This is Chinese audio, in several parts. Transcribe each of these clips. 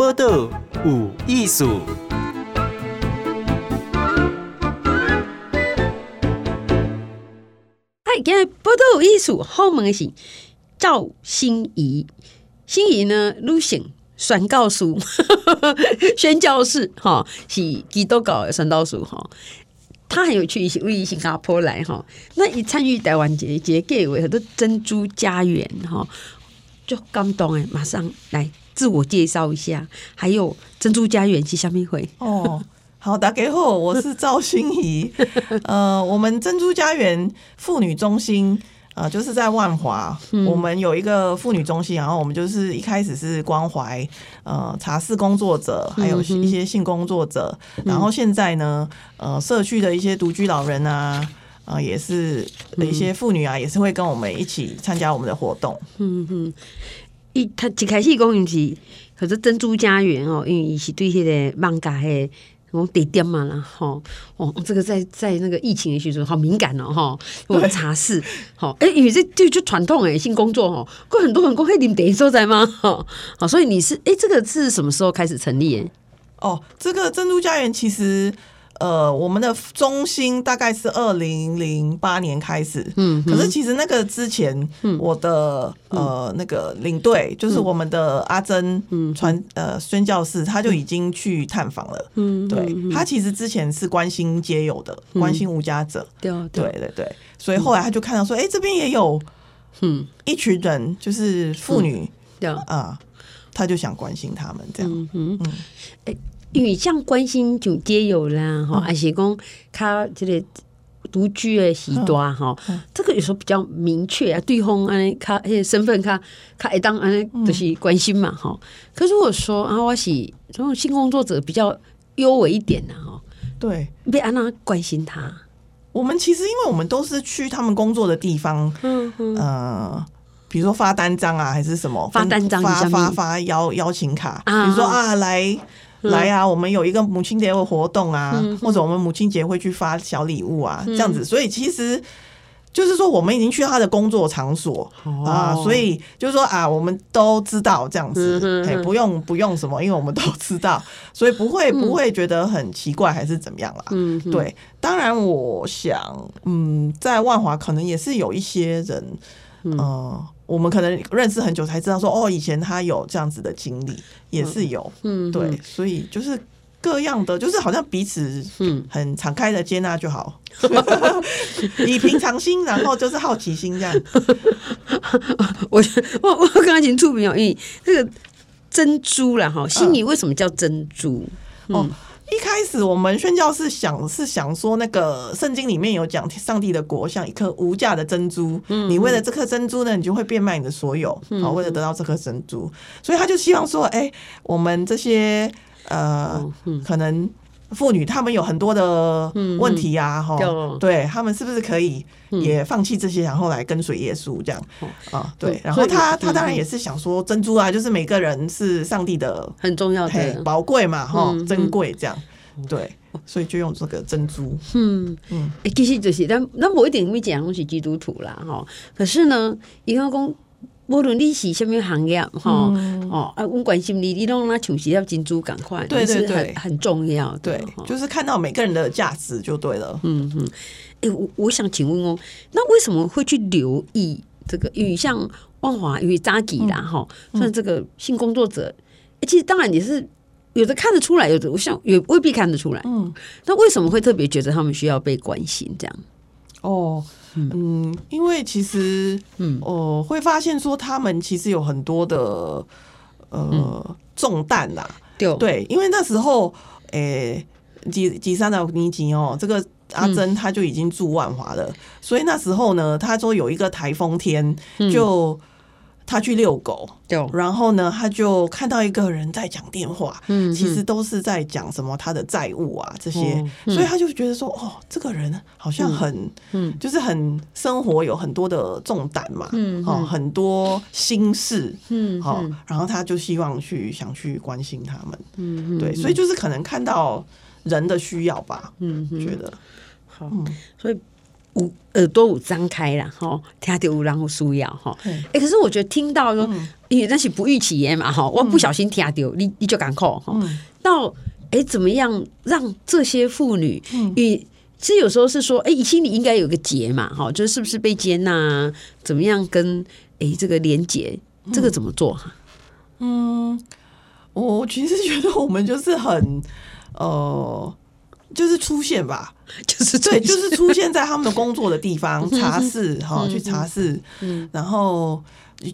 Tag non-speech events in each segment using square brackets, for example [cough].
报道有艺术。嗨，今日报道有艺术，后门的是赵心怡。心怡呢，女性宣教师，[laughs] 宣教士哈，是基督教的宣教士哈。他很有趣，是为新加坡来哈，那一参与台湾节节给为很多珍珠家园哈。就感动哎，马上来自我介绍一下，还有珍珠家园是什么会哦，好，大家好，我是赵心怡。[laughs] 呃，我们珍珠家园妇女中心呃，就是在万华，嗯、我们有一个妇女中心，然后我们就是一开始是关怀呃茶室工作者，还有一些性工作者，嗯、然后现在呢，呃，社区的一些独居老人啊。啊，也是一些妇女啊，也是会跟我们一起参加我们的活动。嗯嗯，一他一开始讲是，可是珍珠家园哦，因为伊是对迄个艋舺嘿，我地点嘛啦，吼哦，这个在在那个疫情的时候好敏感哦，哈，我们茶室，好，哎，因为这就就传统诶，性工作哦，过很多人讲嘿，你们等所在吗？哈，好，所以你是哎，这个是什么时候开始成立？哦，这个珍珠家园其实。呃，我们的中心大概是二零零八年开始，嗯，可是其实那个之前，嗯，我的呃那个领队就是我们的阿珍传呃宣教士，他就已经去探访了，嗯，对，他其实之前是关心街友的，关心无家者，对对对对，所以后来他就看到说，哎，这边也有，嗯，一群人就是妇女，对啊，他就想关心他们这样，嗯嗯，哎。因为像关心就皆有啦，哈，而且讲他这个独居的时段哈，这个有时候比较明确啊，对方安尼他那些身份他他一当安尼就是关心嘛，哈。可是如果说啊，我是这种性工作者比较优微一点的哈，对，别安娜关心他。我们其实因为我们都是去他们工作的地方，嗯嗯，呃，比如说发单张啊，还是什么发单张、发发发邀邀请卡，比如说啊来。来啊！我们有一个母亲节的活动啊，嗯、或者我们母亲节会去发小礼物啊，嗯、这样子。所以其实就是说，我们已经去他的工作场所、哦、啊，所以就是说啊，我们都知道这样子，不用不用什么，因为我们都知道，[laughs] 所以不会不会觉得很奇怪还是怎么样啦。嗯，对。当然，我想，嗯，在万华可能也是有一些人，嗯。呃我们可能认识很久才知道说哦，以前他有这样子的经历，也是有，嗯，对，所以就是各样的，就是好像彼此嗯很敞开的接纳就好，[laughs] 以平常心，然后就是好奇心这样。[laughs] 我我我刚刚已经出名了，因为这个珍珠了哈，心里为什么叫珍珠？嗯、哦。一开始我们宣教是想是想说，那个圣经里面有讲，上帝的国像一颗无价的珍珠，你为了这颗珍珠呢，你就会变卖你的所有，好，为了得到这颗珍珠，所以他就希望说，哎，我们这些呃，可能妇女她们有很多的问题呀，哈，对他们是不是可以也放弃这些，然后来跟随耶稣这样。啊？对，然后他他当然也是想说，珍珠啊，就是每个人是上帝的很重要的。宝贵嘛，哈，珍贵这样。对，所以就用这个珍珠。嗯。嗯，其实就是，但那我一点没讲，我是基督徒啦，哈。可是呢，伊讲讲，无论你是什么行业，哈、嗯，哦，啊，我关心你，你拢那像是要珍珠赶快，对对对，很很重要，对，就是看到每个人的价值就对了。嗯嗯，哎、欸，我我想请问哦，那为什么会去留意这个？因为像万华，因为扎吉啦，哈、嗯，像这个性工作者，其实当然也是。有的看得出来，有的我想也未必看得出来。嗯，那为什么会特别觉得他们需要被关心？这样？哦，嗯，因为其实，嗯，哦，会发现说他们其实有很多的呃重担呐。对。对，因为那时候，诶，吉吉山的尼吉哦，这个阿珍他就已经住万华了，所以那时候呢，他说有一个台风天就。他去遛狗，然后呢，他就看到一个人在讲电话，嗯，其实都是在讲什么他的债务啊这些，所以他就觉得说，哦，这个人好像很，嗯，就是很生活有很多的重担嘛，嗯，哦，很多心事，嗯，好，然后他就希望去想去关心他们，嗯，对，所以就是可能看到人的需要吧，嗯，觉得。好，所以。有耳朵有张开了哈，听到有人有需要哈。哎、可是我觉得听到说，嗯、因为那是不预期的嘛哈，我不小心听到，嗯、你你就赶快哈。嗯、到哎、欸，怎么样让这些妇女？嗯，其实有时候是说，哎、欸，你心里应该有个结嘛哈，就是是不是被接纳？怎么样跟哎、欸、这个连结？这个怎么做哈？嗯，我其实觉得我们就是很呃。就是出现吧，就是对，就是出现在他们的工作的地方，茶室哈，去茶室，嗯，然后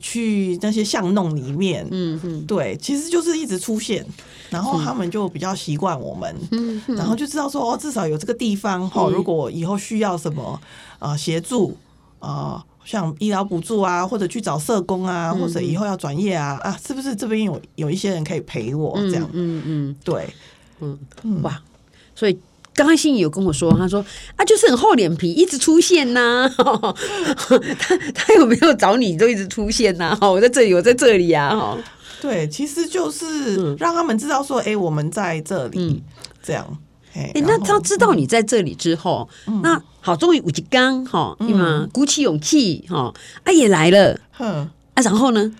去那些巷弄里面，嗯嗯，对，其实就是一直出现，然后他们就比较习惯我们，嗯，然后就知道说哦，至少有这个地方哈，如果以后需要什么啊协助啊，像医疗补助啊，或者去找社工啊，或者以后要转业啊啊，是不是这边有有一些人可以陪我这样？嗯嗯，对，嗯哇。所以刚刚心怡有跟我说，他说啊，就是很厚脸皮，一直出现呐、[laughs] 啊。他他有没有找你都一直出现呐、啊？我在这里，我在这里啊。对，其实就是让他们知道说，哎、欸，我们在这里，嗯、这样。哎、欸，那他知道你在这里之后，嗯、那好，终于吴吉刚哈，对吗、嗯？鼓起勇气哈，啊也来了，哼啊，然后呢？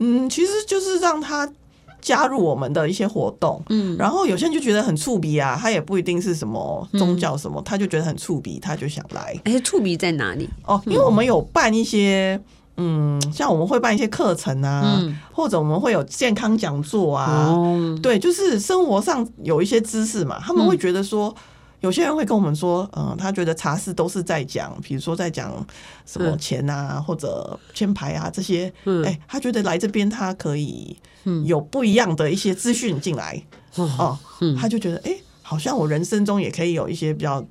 嗯，其实就是让他。加入我们的一些活动，嗯，然后有些人就觉得很触鼻啊，他也不一定是什么宗教什么，嗯、他就觉得很触鼻，他就想来。哎，触鼻在哪里？哦，因为我们有办一些，嗯，像我们会办一些课程啊，嗯、或者我们会有健康讲座啊，哦、对，就是生活上有一些知识嘛，他们会觉得说。嗯有些人会跟我们说，嗯，他觉得茶室都是在讲，比如说在讲什么钱啊，嗯、或者签牌啊这些，嗯，哎、欸，他觉得来这边他可以有不一样的一些资讯进来，嗯、哦，嗯，他就觉得，哎、欸，好像我人生中也可以有一些比较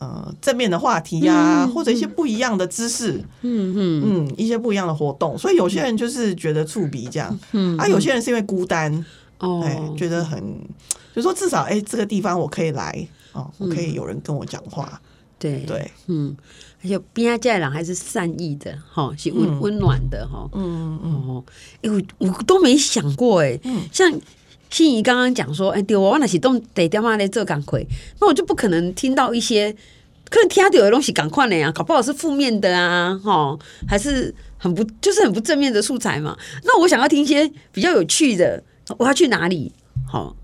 呃正面的话题呀、啊，嗯、或者一些不一样的知识，嗯嗯。嗯，一些不一样的活动，所以有些人就是觉得触鼻这样，嗯，啊，有些人是因为孤单，哦，哎，觉得很，就说至少，哎、欸，这个地方我可以来。哦，我可以有人跟我讲话，嗯、对对，嗯，而且边家家人还是善意的，哈，是温温暖的，哈，嗯嗯。哦，哎，我我都没想过，哎，嗯，像心怡刚刚讲说，哎，对我忘了启动得电话来做赶快，那我就不可能听到一些，可能听到有的东西赶快的呀，搞不好是负面的啊，哈，还是很不就是很不正面的素材嘛，那我想要听一些比较有趣的，我要去哪里？好。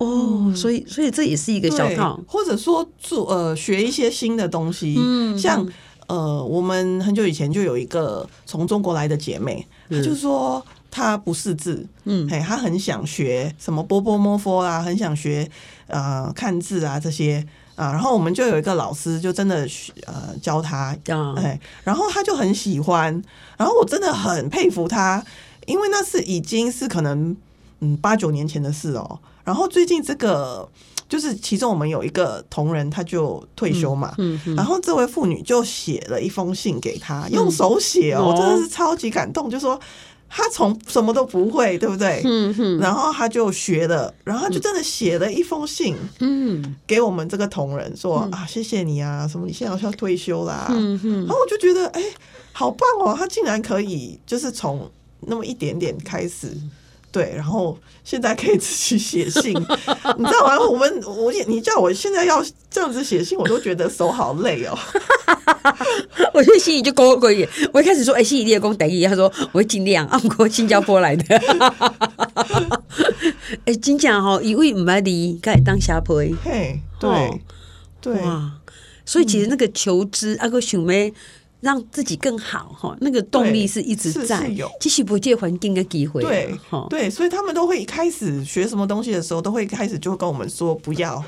哦，所以所以这也是一个小套，或者说做呃学一些新的东西，嗯，像呃我们很久以前就有一个从中国来的姐妹，她就说她不识字，嗯，哎，她很想学什么波波摸佛啊，很想学呃看字啊这些啊，然后我们就有一个老师就真的呃教她，哎，然后她就很喜欢，然后我真的很佩服她，因为那是已经是可能嗯八九年前的事哦。然后最近这个就是其中我们有一个同仁，他就退休嘛，嗯嗯嗯、然后这位妇女就写了一封信给他，嗯、用手写哦，真的是超级感动。就说他从什么都不会，对不对？嗯哼、然后他就学了，然后他就真的写了一封信，嗯，给我们这个同仁说、嗯、啊，谢谢你啊，什么你现在要退休啦、啊，嗯哼、然后我就觉得哎，好棒哦，他竟然可以就是从那么一点点开始。对，然后现在可以自己写信，[laughs] 你知道吗？我们我也你叫我现在要这样子写信，我都觉得手好累哦。[laughs] 我觉得心里就勾勾一点，我一开始说哎，心怡你也讲台语，他说我会尽量。啊，我新加坡来的。[laughs] 哎，真正哈，一位唔爱离，该当下陪。嘿，对对哇，所以其实那个求知阿个想咩。让自己更好哈，那个动力是一直在，继续不借环境的机会。对，对，所以他们都会一开始学什么东西的时候，都会开始就会跟我们说不要，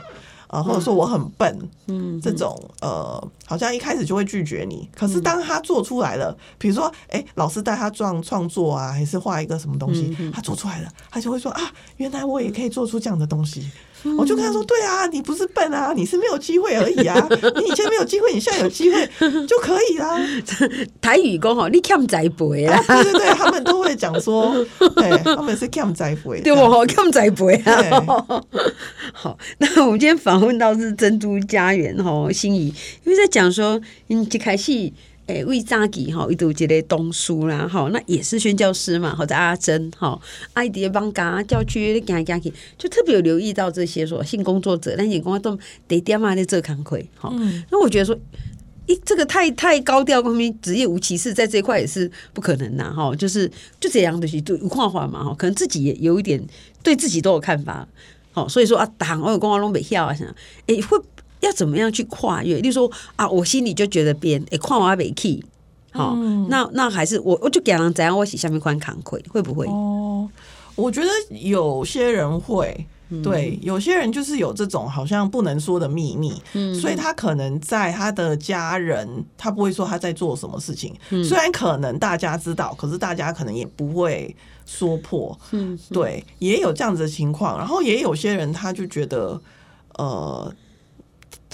啊，或者说我很笨，嗯，这种呃，好像一开始就会拒绝你。可是当他做出来了，比如说，哎，老师带他创创作啊，还是画一个什么东西，他做出来了，他就会说啊，原来我也可以做出这样的东西。我就跟他说：“对啊，你不是笨啊，你是没有机会而已啊。你以前没有机会，你现在有机会 [laughs] 就可以啦。[laughs] ”台语讲吼，你欠栽培啊？对对对，他们都会讲说，对，他们是欠栽培，对不？欠栽培啊。好，那我们今天访问到是珍珠家园吼，心怡，因为在讲说，你，一开始。诶，为早期哈，伊都有一个东书啦，吼，那也是宣教师嘛，或者阿珍哈，爱迪帮嘎教区行行去，就特别有留意到这些说性工作者，那眼光都得点嘛在做康亏哈。那我觉得说，一这个太太高调，公民职业无歧视，在这一块也是不可能呐，哈，就是就这样的去对画画嘛，哈，可能自己也有一点对自己都有看法，好，所以说啊，党我有光华龙北跳啊，想，哎，会要怎么样去跨越？例如说啊，我心里就觉得边哎，跨华北 key，好，那那还是我我就给人怎样，我写下面宽扛会会不会？哦，我觉得有些人会。对，有些人就是有这种好像不能说的秘密，嗯，所以他可能在他的家人，他不会说他在做什么事情，嗯，虽然可能大家知道，可是大家可能也不会说破，嗯，对，也有这样子的情况，然后也有些人他就觉得，呃，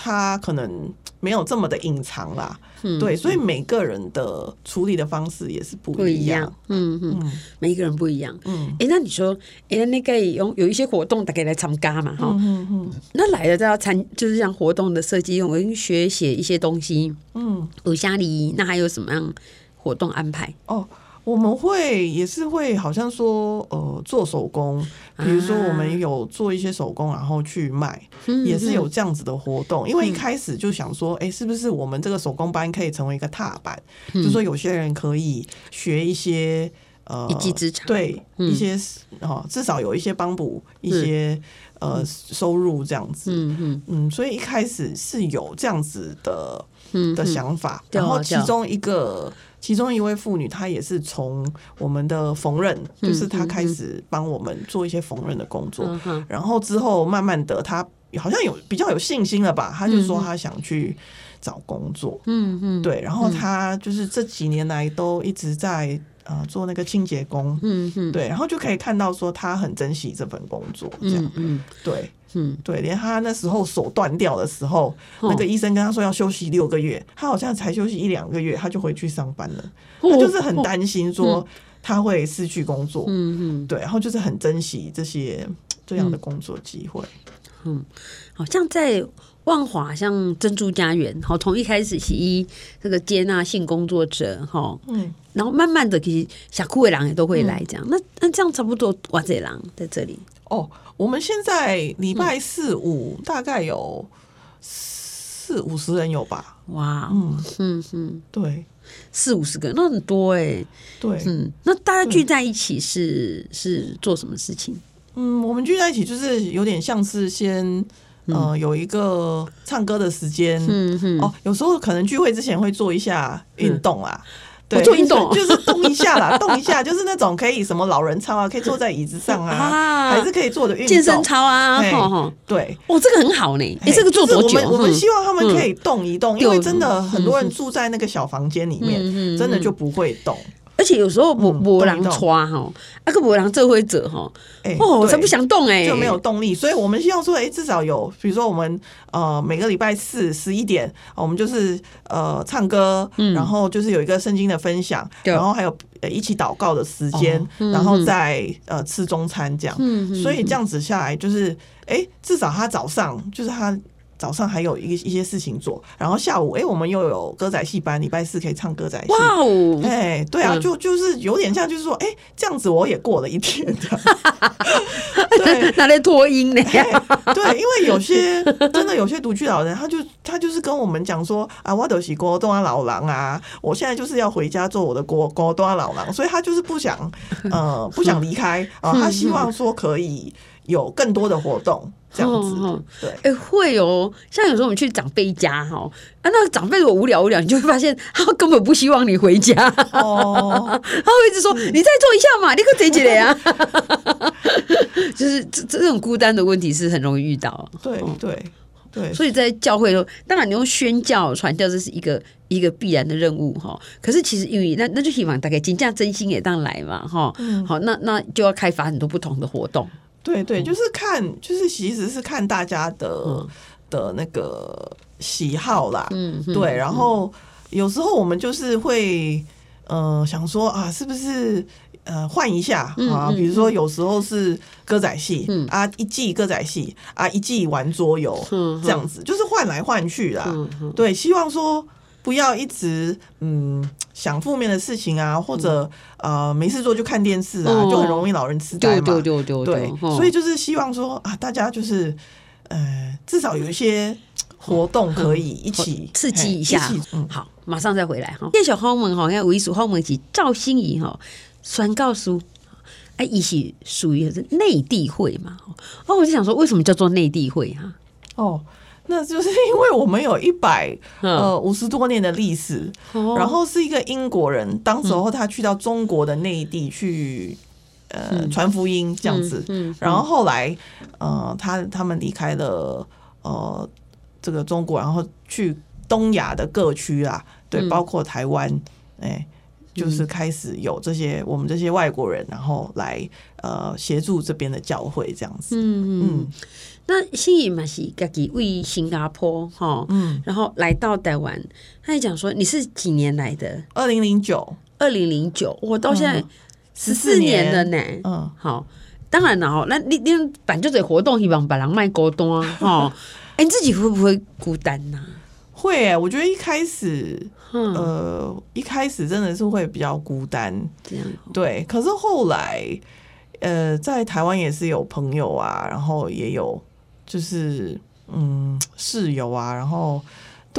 他可能没有这么的隐藏啦。嗯、对，所以每个人的处理的方式也是不一样，不一样嗯嗯，每一个人不一样。嗯，哎，那你说，哎，那个有有一些活动，大概来参加嘛？哈，嗯嗯，那来了都要参，就是像活动的设计，用学写一些东西。嗯，有家里那还有什么样活动安排？哦。我们会也是会，好像说呃做手工，比如说我们有做一些手工，然后去卖，也是有这样子的活动。因为一开始就想说，哎，是不是我们这个手工班可以成为一个踏板？就说有些人可以学一些呃一技之长，对一些哦，至少有一些帮补一些呃收入这样子。嗯嗯。嗯，所以一开始是有这样子的的想法，然后其中一个。其中一位妇女，她也是从我们的缝纫，就是她开始帮我们做一些缝纫的工作，然后之后慢慢的，她好像有比较有信心了吧，她就说她想去找工作，嗯嗯，对，然后她就是这几年来都一直在呃做那个清洁工，嗯嗯，对，然后就可以看到说他很珍惜这份工作，这样，嗯，对。嗯，对，连他那时候手断掉的时候，那个医生跟他说要休息六个月，他好像才休息一两个月，他就回去上班了。他就是很担心说他会失去工作，嗯嗯，对，然后就是很珍惜这些这样的工作机会。嗯，好像在万华，像珍珠家园，好，从一开始洗衣这个接纳性工作者，哈，嗯，然后慢慢的其实小库尾狼也都会来这样，那那这样差不多哇，这狼在这里哦。我们现在礼拜四五大概有四五十人有吧？哇，嗯嗯嗯，对，四五十个那很多哎、欸。对，嗯，那大家聚在一起是是做什么事情？嗯，我们聚在一起就是有点像是先呃有一个唱歌的时间，嗯嗯，哦，有时候可能聚会之前会做一下运动啊。对，做运动。就是 [laughs] 动一下啦，动一下就是那种可以什么老人操啊，可以坐在椅子上啊，还是可以做的运动，健身操啊，对，哦，这个很好呢。哎，这个做多久？我们希望他们可以动一动，因为真的很多人住在那个小房间里面，真的就不会动。而且有时候我我让抓哈，啊个我让这会者哈，哦，我才不想动哎，就没有动力。所以我们希望说，哎，至少有，比如说我们呃每个礼拜四十一点，我们就是呃唱歌，然后就是有一个圣经的分享，然后还有一起祷告的时间，然后再呃吃中餐这样。所以这样子下来，就是哎，至少他早上就是他。早上还有一一些事情做，然后下午哎、欸，我们又有歌仔戏班，礼拜四可以唱歌仔戏。哇哦！哎，对啊，就就是有点像，就是说，哎、欸，这样子我也过了一天的。[laughs] 对，拿来拖音呢？对，因为有些真的有些独居老人，他就他就是跟我们讲说啊，我都是孤单老狼啊，我现在就是要回家做我的孤孤单老狼，所以他就是不想呃不想离开啊、呃，他希望说可以有更多的活动。这样子，哦、对，哎、欸，会哦。像有时候我们去长辈家哈，啊，那个长辈如果无聊无聊，你就会发现 [laughs] 他根本不希望你回家。哦，[laughs] 他会一直说：“你再坐一下嘛，你可谁起来呀？” [laughs] 就是这这种孤单的问题是很容易遇到。对对对，所以在教会中，当然你用宣教传教这是一个一个必然的任务哈。可是其实因为那那就希望大概真正真心也当来嘛哈。嗯、好，那那就要开发很多不同的活动。对对，就是看，就是其实是看大家的、嗯、的那个喜好啦。嗯，对。然后有时候我们就是会，呃，想说啊，是不是呃换一下啊？比如说有时候是歌仔戏，嗯、啊，一季歌仔戏啊，一季玩桌游，嗯、这样子就是换来换去啦。嗯、对，希望说。不要一直嗯想负面的事情啊，或者呃没事做就看电视啊，就很容易老人痴呆嘛。对，所以就是希望说啊，大家就是呃至少有一些活动可以一起刺激一下。嗯，好，马上再回来哈。叶小后门哈，要为属后门是赵心怡哈，宣告书，哎，一起属于是内地会嘛？哦，我就想说，为什么叫做内地会哈？哦。那就是因为我们有一百呃五十多年的历史，然后是一个英国人，当时候他去到中国的内地去呃传福音这样子，然后后来呃他他们离开了呃这个中国，然后去东亚的各区啊，对，包括台湾，哎，就是开始有这些我们这些外国人，然后来呃协助这边的教会这样子，嗯嗯。那心怡嘛是自己为新加坡哈，嗯，然后来到台湾，他也讲说你是几年来的？二零零九，二零零九，我到现在十四年了呢。嗯，好，当然了哈，那你你办这些活动，希望把人卖孤单哈。[laughs] 哎，你自己会不会孤单呐？会，我觉得一开始，呃，一开始真的是会比较孤单，这样对。可是后来，呃，在台湾也是有朋友啊，然后也有。就是嗯，室友啊，然后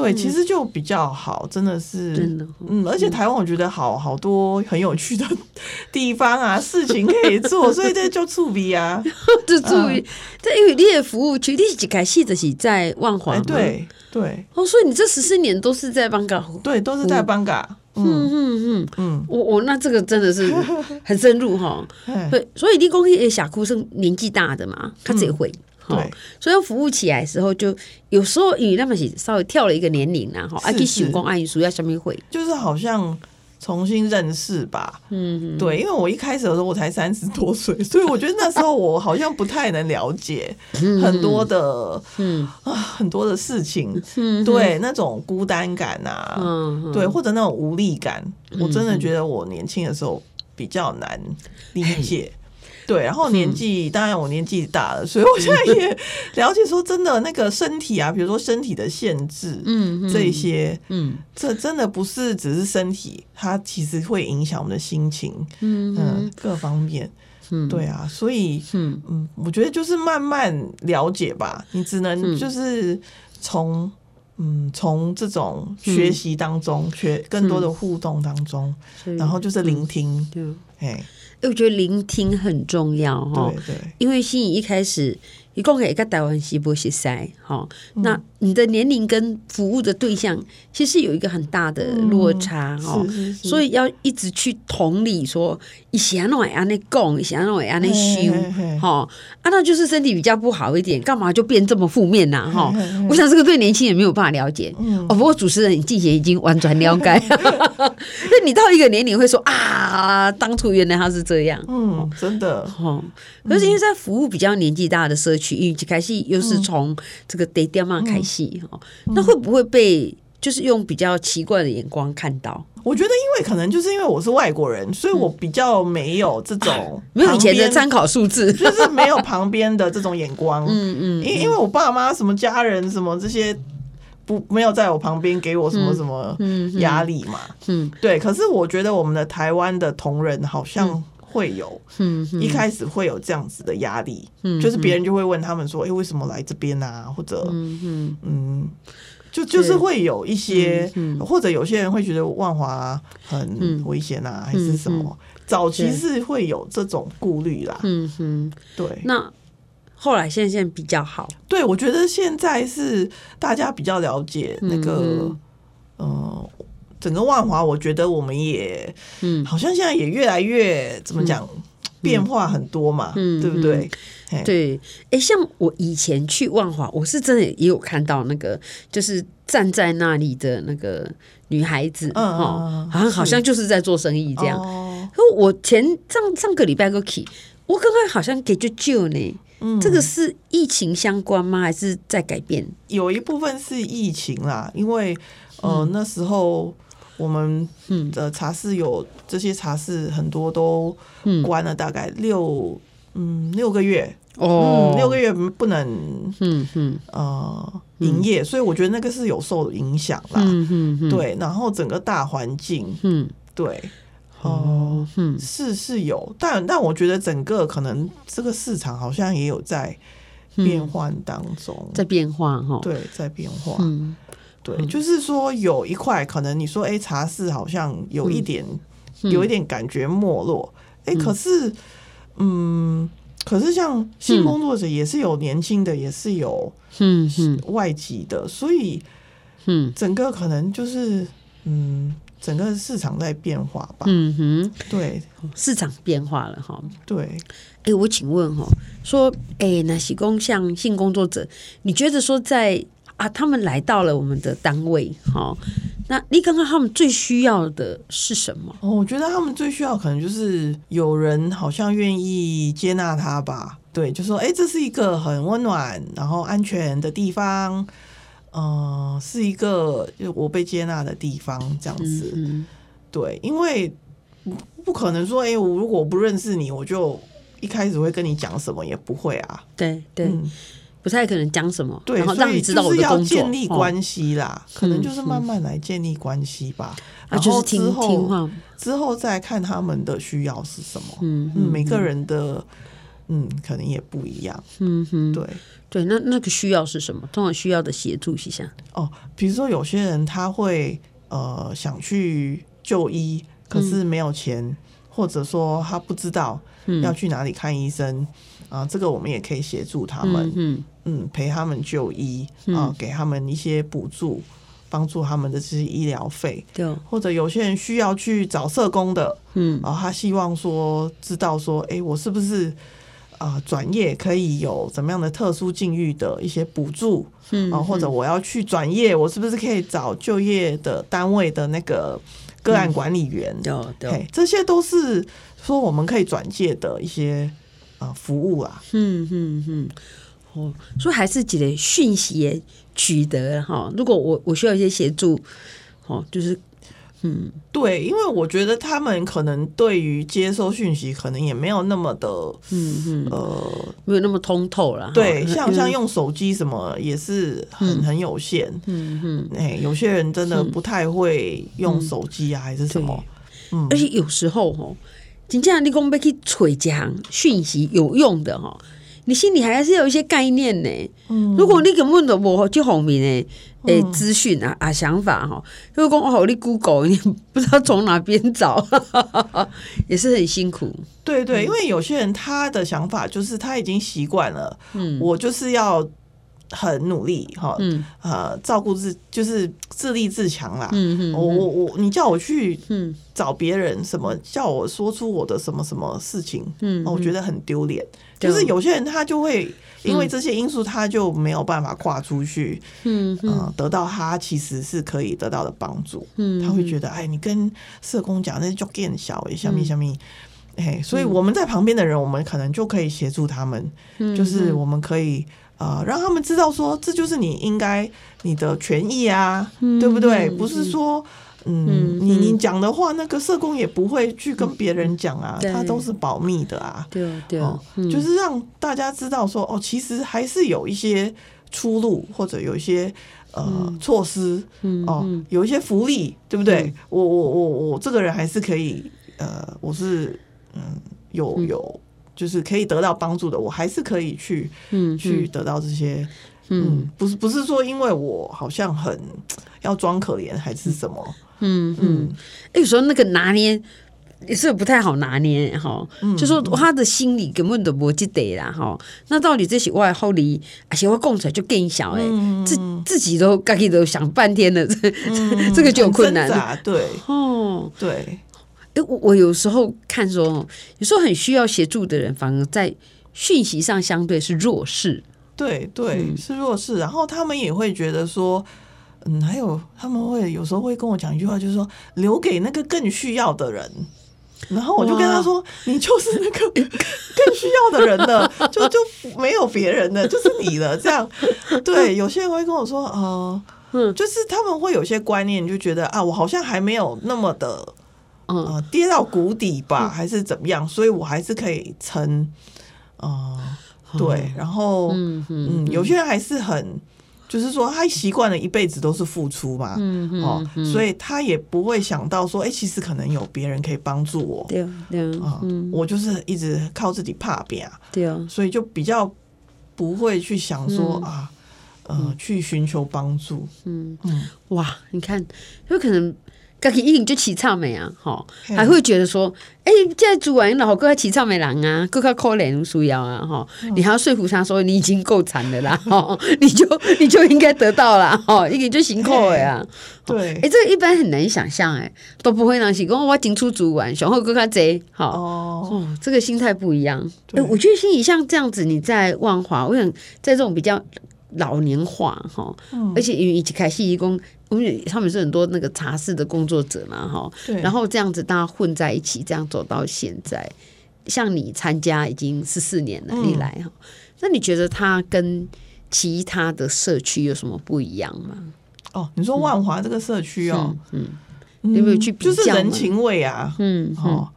对，其实就比较好，真的是，真的，嗯，而且台湾我觉得好好多很有趣的 [laughs] 地方啊，事情可以做，[laughs] 所以这就触笔啊，就注意，这因为你的服务区，你一开始就是在万华，对对，哦，所以你这十四年都是在邦嘎，对，都是在邦嘎，嗯。嗯嗯嗯，我我那这个真的是 [laughs] 很深入哈，对，所以你讲诶，小哭是年纪大的嘛，他自己会。对，所以服务起来的时候，就有时候因为他们是稍微跳了一个年龄，然后啊，去寻工阿姨属要什么会，就是好像重新认识吧。嗯，对，因为我一开始的时候我才三十多岁，所以我觉得那时候我好像不太能了解很多的，嗯。啊，很多的事情，嗯，对，那种孤单感啊，嗯，对，或者那种无力感，我真的觉得我年轻的时候比较难理解。对，然后年纪、嗯、当然我年纪大了，所以我现在也 [laughs] 了解说，真的那个身体啊，比如说身体的限制，嗯，这些，嗯，这真的不是只是身体，它其实会影响我们的心情，嗯嗯，各方面，嗯，对啊，所以，嗯。嗯，我觉得就是慢慢了解吧，你只能就是从，嗯，从这种学习当中，学更多的互动当中，然后就是聆听，对，哎。我觉得聆听很重要哈，对对，因为心怡一开始一共给一个台湾西部西塞哈，那你的年龄跟服务的对象其实有一个很大的落差哈，所以要一直去同理说，以前那安尼讲，以前那安尼修哈，啊，那就是身体比较不好一点，干嘛就变这么负面呐哈？我想这个对年轻人没有办法了解哦。不过主持人你季贤已经完全了解，那你到一个年龄会说啊，当初原来他是。这样，嗯，真的，哈，可是因为在服务比较年纪大的社区，因为开始又是从这个地点嘛开始，哈，那会不会被就是用比较奇怪的眼光看到？我觉得，因为可能就是因为我是外国人，所以我比较没有这种 [laughs] 没有以前的参考数字，[laughs] 就是没有旁边的这种眼光，[laughs] 嗯嗯，因因为我爸妈什么家人什么这些。不，没有在我旁边给我什么什么压力嘛？嗯，嗯对。可是我觉得我们的台湾的同仁好像会有，嗯，一开始会有这样子的压力，嗯，就是别人就会问他们说：“哎、欸，为什么来这边啊？”或者，嗯就就是会有一些，或者有些人会觉得万华很危险啊，还是什么？早期是会有这种顾虑啦，嗯哼，对。那。后来现在现在比较好，对，我觉得现在是大家比较了解那个，嗯，呃，整个万华，我觉得我们也，嗯，好像现在也越来越怎么讲，嗯，变化很多嘛，嗯，对不对？嗯，对，哎，像我以前去万华，我是真的也有看到那个，就是站在那里的那个女孩子，嗯，哦，好像好像就是在做生意这样。哦，可我前上上个礼拜过去，我刚刚好像给就救呢。嗯，这个是疫情相关吗？还是在改变？有一部分是疫情啦，因为呃、嗯、那时候我们的茶室有这些茶室很多都关了，大概六嗯六个月。哦、嗯，六个月不能嗯嗯。呃营业，所以我觉得那个是有受影响啦。嗯嗯嗯，对，然后整个大环境嗯。对。哦，嗯，是是有，但但我觉得整个可能这个市场好像也有在变换当中，在变化哈，对，在变化，嗯，对，就是说有一块可能你说，哎，茶室好像有一点，有一点感觉没落，哎，可是，嗯，可是像性工作者也是有年轻的，也是有，嗯嗯，外籍的，所以，嗯，整个可能就是，嗯。整个市场在变化吧，嗯哼，对，市场变化了哈，对，哎、欸，我请问哈，说，哎、欸，那喜工像性工作者，你觉得说在啊，他们来到了我们的单位，好，那你刚刚他们最需要的是什么？哦，我觉得他们最需要可能就是有人好像愿意接纳他吧，对，就说，哎、欸，这是一个很温暖然后安全的地方。嗯、呃，是一个就我被接纳的地方，这样子。嗯嗯对，因为不可能说，哎、欸，我如果不认识你，我就一开始会跟你讲什么，也不会啊。对对、嗯，不太可能讲什么。对，然后让你知道我的工作，要建立关系啦、哦，可能就是慢慢来建立关系吧。啊、嗯，就是听听话，之后再看他们的需要是什么。嗯，嗯每个人的嗯，可能也不一样。嗯哼，对。对，那那个需要是什么？通常需要的协助一下哦。比如说，有些人他会呃想去就医，可是没有钱，嗯、或者说他不知道要去哪里看医生啊、这个我们也可以协助他们，嗯嗯，陪他们就医啊、呃，给他们一些补助，帮助他们的这些医疗费。对、嗯，或者有些人需要去找社工的，嗯，然后他希望说知道说，哎，我是不是？啊，转业可以有怎么样的特殊境遇的一些补助，嗯，啊，或者我要去转业，我是不是可以找就业的单位的那个个案管理员？对、嗯、对，这些都是说我们可以转介的一些啊服务啊。嗯嗯嗯，哦，所以还是几个讯息取得哈。如果我我需要一些协助，哦，就是。嗯，对，因为我觉得他们可能对于接收讯息，可能也没有那么的，嗯嗯，呃，没有那么通透了。对，像像用手机什么也是很、嗯、很有限。嗯嗯，哎，有些人真的不太会用手机啊，还是什么？嗯，而且有时候哈，真正你讲要去揣一项讯息有用的哈，你心里还是有一些概念呢。嗯，如果你根本都无这方面的。诶，资讯啊啊，想法哈，如果讲哦，你 Google 你 [laughs] 不知道从哪边找，[laughs] 也是很辛苦。对对，因为有些人他的想法就是他已经习惯了，嗯，我就是要很努力哈，嗯。呃，照顾自就是自立自强啦，嗯嗯，我我我，你叫我去嗯。找别人什么，叫我说出我的什么什么事情，嗯，我觉得很丢脸。就是有些人他就会因为这些因素，他就没有办法跨出去，嗯，呃，得到他其实是可以得到的帮助。嗯，他会觉得，哎，你跟社工讲那就更小，哎，小米小米，哎，所以我们在旁边的人，我们可能就可以协助他们，就是我们可以呃让他们知道说，这就是你应该你的权益啊，对不对？不是说。嗯，你你讲的话，那个社工也不会去跟别人讲啊，他都是保密的啊。对对、嗯，就是让大家知道说，哦，其实还是有一些出路，或者有一些呃、嗯、措施，哦，有一些福利，对不对？嗯、我我我我这个人还是可以，呃，我是嗯有有，就是可以得到帮助的，我还是可以去嗯去得到这些。嗯，不是不是说因为我好像很要装可怜还是什么？嗯嗯，有时候那个拿捏也是不太好拿捏哈、嗯。就说他的心里根本都不记得啦哈。那到底这些外后里，而且我供出来就更小哎、嗯，自自己都自己都想半天了，这、这个就有困难了。对哦，对。哎，我我有时候看说，有时候很需要协助的人，反而在讯息上相对是弱势。对对，是弱势，然后他们也会觉得说，嗯，还有他们会有时候会跟我讲一句话，就是说留给那个更需要的人。然后我就跟他说，你就是那个 [laughs] 更需要的人了，就就没有别人的，就是你了。这样，[laughs] 对，有些人会跟我说，呃，就是他们会有些观念，就觉得啊，我好像还没有那么的，呃，跌到谷底吧，还是怎么样，所以我还是可以撑，呃。对，然后嗯嗯，有些人还是很，就是说他习惯了一辈子都是付出嘛，嗯嗯，哦，所以他也不会想到说，哎，其实可能有别人可以帮助我，对对啊，我就是一直靠自己怕别啊，对啊，所以就比较不会去想说、嗯、啊，呃，去寻求帮助。嗯。嗯，哇，你看，有可能。自己一定就起草没啊，吼，还会觉得说，哎、欸，这主管老哥起草没人啊，更加可怜需要啊，吼，你还要说服他说你已经够惨的啦，[laughs] 吼，你就你就应该得到啦，吼，一点就辛苦了呀。对，哎、欸，这个一般很难想象，哎，都不会让是讲我进出主管，然后更加贼，好哦，这个心态不一样。哎、欸，我觉得心里像这样子，你在万华，我想在这种比较老年化，哈，而且因为一起开戏义工。因为他们是很多那个茶室的工作者嘛，哈，然后这样子大家混在一起，这样走到现在，像你参加已经十四年了，你来哈，那你觉得它跟其他的社区有什么不一样吗？哦，你说万华这个社区哦，嗯，有没有去比较？就是人情味啊，嗯，哦，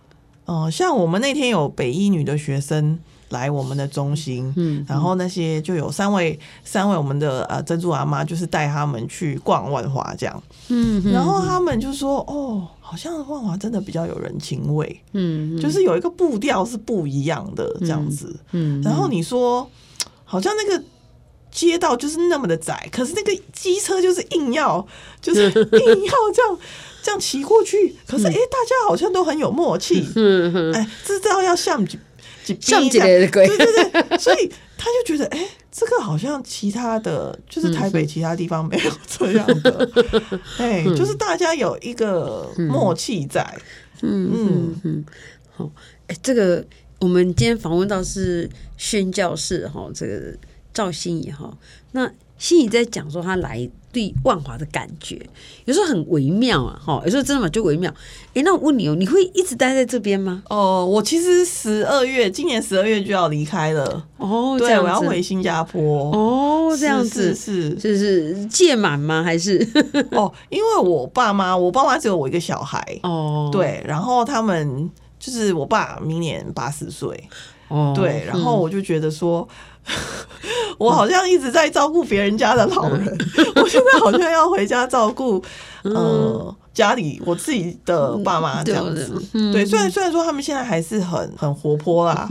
哦，像我们那天有北一女的学生。来我们的中心，嗯，然后那些就有三位，三位我们的呃珍珠阿妈，就是带他们去逛万华这样，嗯，然后他们就说，哦，好像万华真的比较有人情味，嗯，就是有一个步调是不一样的这样子，嗯，然后你说，好像那个街道就是那么的窄，可是那个机车就是硬要，就是 [laughs] 硬要这样这样骑过去，可是哎，大家好像都很有默契，嗯，哎，知道要向。像几类的 [laughs] 鬼，对对对，所以他就觉得，哎、欸，这个好像其他的就是台北其他地方没有这样的，[laughs] 哎、嗯，就是大家有一个默契在，嗯。嗯嗯，好，哎，这个我们今天访问到是宣教士哈，这个赵心怡哈，那心里在讲说他来。对万华的感觉，有时候很微妙啊，哈，有时候真的嘛就微妙。哎、欸，那我问你哦，你会一直待在这边吗？哦，我其实十二月，今年十二月就要离开了。哦，对，我要回新加坡。哦，这样子是是是届满吗？还是？[laughs] 哦，因为我爸妈，我爸妈只有我一个小孩。哦，对，然后他们就是我爸明年八十岁。哦，对，然后我就觉得说。我好像一直在照顾别人家的老人，[laughs] 我现在好像要回家照顾呃家里我自己的爸妈这样子。对，虽然虽然说他们现在还是很很活泼啦，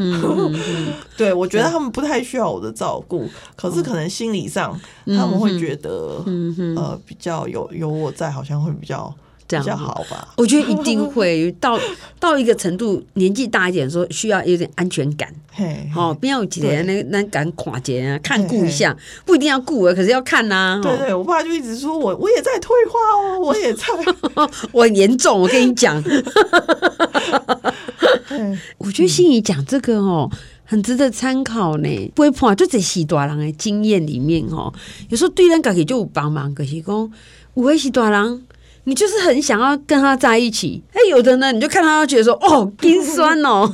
[laughs] 对，我觉得他们不太需要我的照顾，可是可能心理上他们会觉得呃比较有有我在，好像会比较。这样比较好吧？我觉得一定会到到一个程度，年纪大一点，说需要有点安全感。好，不要有几天那那敢跨界啊，看顾一下，不一定要顾啊，可是要看呐。对对，我爸就一直说我我也在退化哦，我也在，[laughs] 我很严重，我跟你讲。[laughs] 我觉得心怡讲这个哦，很值得参考呢。不会怕，就在喜大人的经验里面哦，有时候对人家就有帮忙，可是讲有的是大人。你就是很想要跟他在一起，哎，有的呢，你就看他觉得说，哦，心酸哦。[laughs]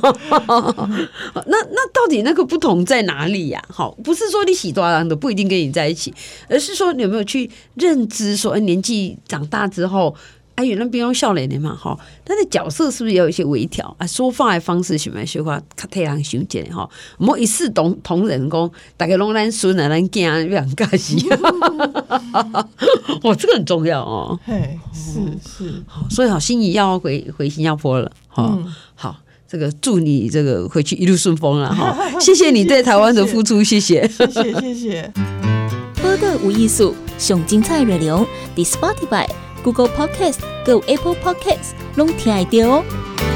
那那到底那个不同在哪里呀？好，不是说你喜多郎的不一定跟你在一起，而是说你有没有去认知说，哎，年纪长大之后。哎，原来不用笑脸的嘛，哈，他的角色是不是也有一些微调啊？说话的方式喜欢说话，较替人想见哈，莫一视同同仁讲，大家拢咱孙啊，咱囝，非常开心。哇，[laughs] 这个很重要哦。嘿，是是，好，所以好，心仪要回回新加坡了，哈、嗯，好，这个祝你这个回去一路顺风了，哈，[laughs] 谢谢你对台湾的付出，谢谢，谢谢，谢谢。播的无艺术，上精彩内容，The Spotify。Google Podcast、Go Apple Podcasts，拢听得到哦。